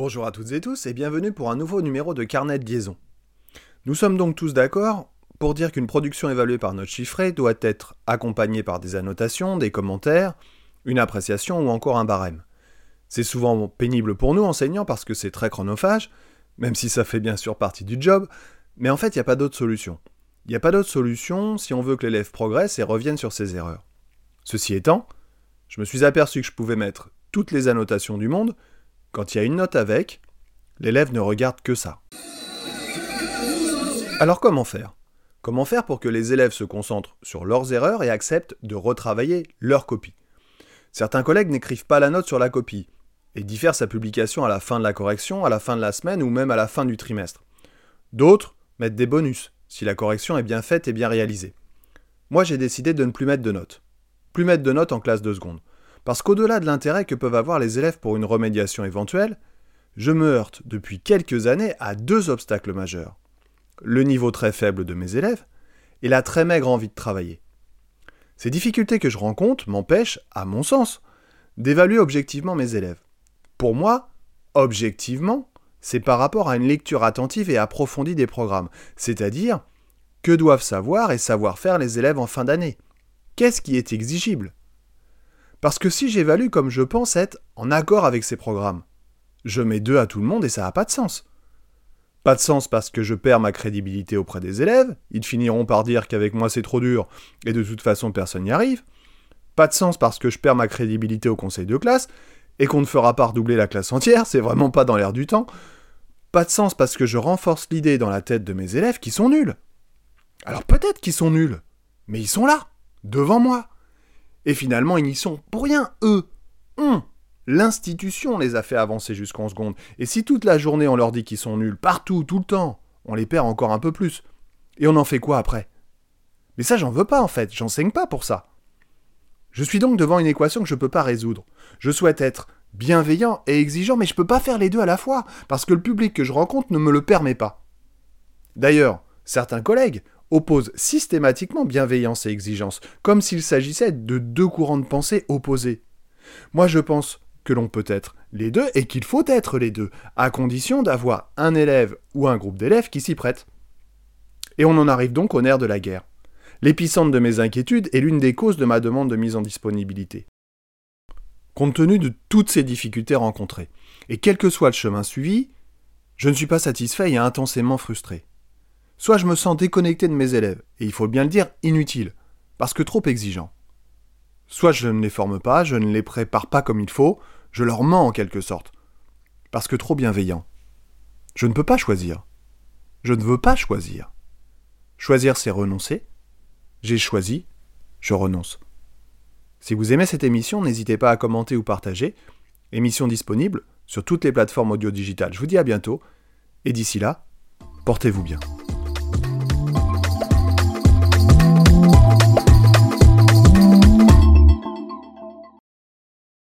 Bonjour à toutes et tous et bienvenue pour un nouveau numéro de Carnet de liaison. Nous sommes donc tous d'accord pour dire qu'une production évaluée par note chiffrée doit être accompagnée par des annotations, des commentaires, une appréciation ou encore un barème. C'est souvent pénible pour nous enseignants parce que c'est très chronophage, même si ça fait bien sûr partie du job, mais en fait il n'y a pas d'autre solution. Il n'y a pas d'autre solution si on veut que l'élève progresse et revienne sur ses erreurs. Ceci étant, je me suis aperçu que je pouvais mettre toutes les annotations du monde, quand il y a une note avec, l'élève ne regarde que ça. Alors comment faire? Comment faire pour que les élèves se concentrent sur leurs erreurs et acceptent de retravailler leur copie Certains collègues n'écrivent pas la note sur la copie et diffèrent sa publication à la fin de la correction, à la fin de la semaine ou même à la fin du trimestre. D'autres mettent des bonus si la correction est bien faite et bien réalisée. Moi j'ai décidé de ne plus mettre de notes. Plus mettre de notes en classe de seconde. Parce qu'au-delà de l'intérêt que peuvent avoir les élèves pour une remédiation éventuelle, je me heurte depuis quelques années à deux obstacles majeurs. Le niveau très faible de mes élèves et la très maigre envie de travailler. Ces difficultés que je rencontre m'empêchent, à mon sens, d'évaluer objectivement mes élèves. Pour moi, objectivement, c'est par rapport à une lecture attentive et approfondie des programmes, c'est-à-dire que doivent savoir et savoir faire les élèves en fin d'année? Qu'est-ce qui est exigible? Parce que si j'évalue comme je pense être en accord avec ces programmes, je mets deux à tout le monde et ça n'a pas de sens. Pas de sens parce que je perds ma crédibilité auprès des élèves, ils finiront par dire qu'avec moi c'est trop dur et de toute façon personne n'y arrive. Pas de sens parce que je perds ma crédibilité au conseil de classe et qu'on ne fera pas redoubler la classe entière, c'est vraiment pas dans l'air du temps. Pas de sens parce que je renforce l'idée dans la tête de mes élèves qui sont nuls. Alors peut-être qu'ils sont nuls, mais ils sont là, devant moi. Et finalement, ils n'y sont pour rien, eux. Hum. L'institution les a fait avancer jusqu'en seconde. Et si toute la journée on leur dit qu'ils sont nuls, partout, tout le temps, on les perd encore un peu plus. Et on en fait quoi après? Mais ça, j'en veux pas en fait, j'enseigne pas pour ça. Je suis donc devant une équation que je ne peux pas résoudre. Je souhaite être bienveillant et exigeant, mais je ne peux pas faire les deux à la fois, parce que le public que je rencontre ne me le permet pas. D'ailleurs, certains collègues oppose systématiquement bienveillance et exigence, comme s'il s'agissait de deux courants de pensée opposés. Moi je pense que l'on peut être les deux et qu'il faut être les deux, à condition d'avoir un élève ou un groupe d'élèves qui s'y prête. Et on en arrive donc au nerf de la guerre. L'épicentre de mes inquiétudes est l'une des causes de ma demande de mise en disponibilité. Compte tenu de toutes ces difficultés rencontrées, et quel que soit le chemin suivi, je ne suis pas satisfait et intensément frustré. Soit je me sens déconnecté de mes élèves, et il faut bien le dire, inutile, parce que trop exigeant. Soit je ne les forme pas, je ne les prépare pas comme il faut, je leur mens en quelque sorte, parce que trop bienveillant. Je ne peux pas choisir. Je ne veux pas choisir. Choisir, c'est renoncer. J'ai choisi, je renonce. Si vous aimez cette émission, n'hésitez pas à commenter ou partager. Émission disponible sur toutes les plateformes audio digitales. Je vous dis à bientôt, et d'ici là, portez-vous bien.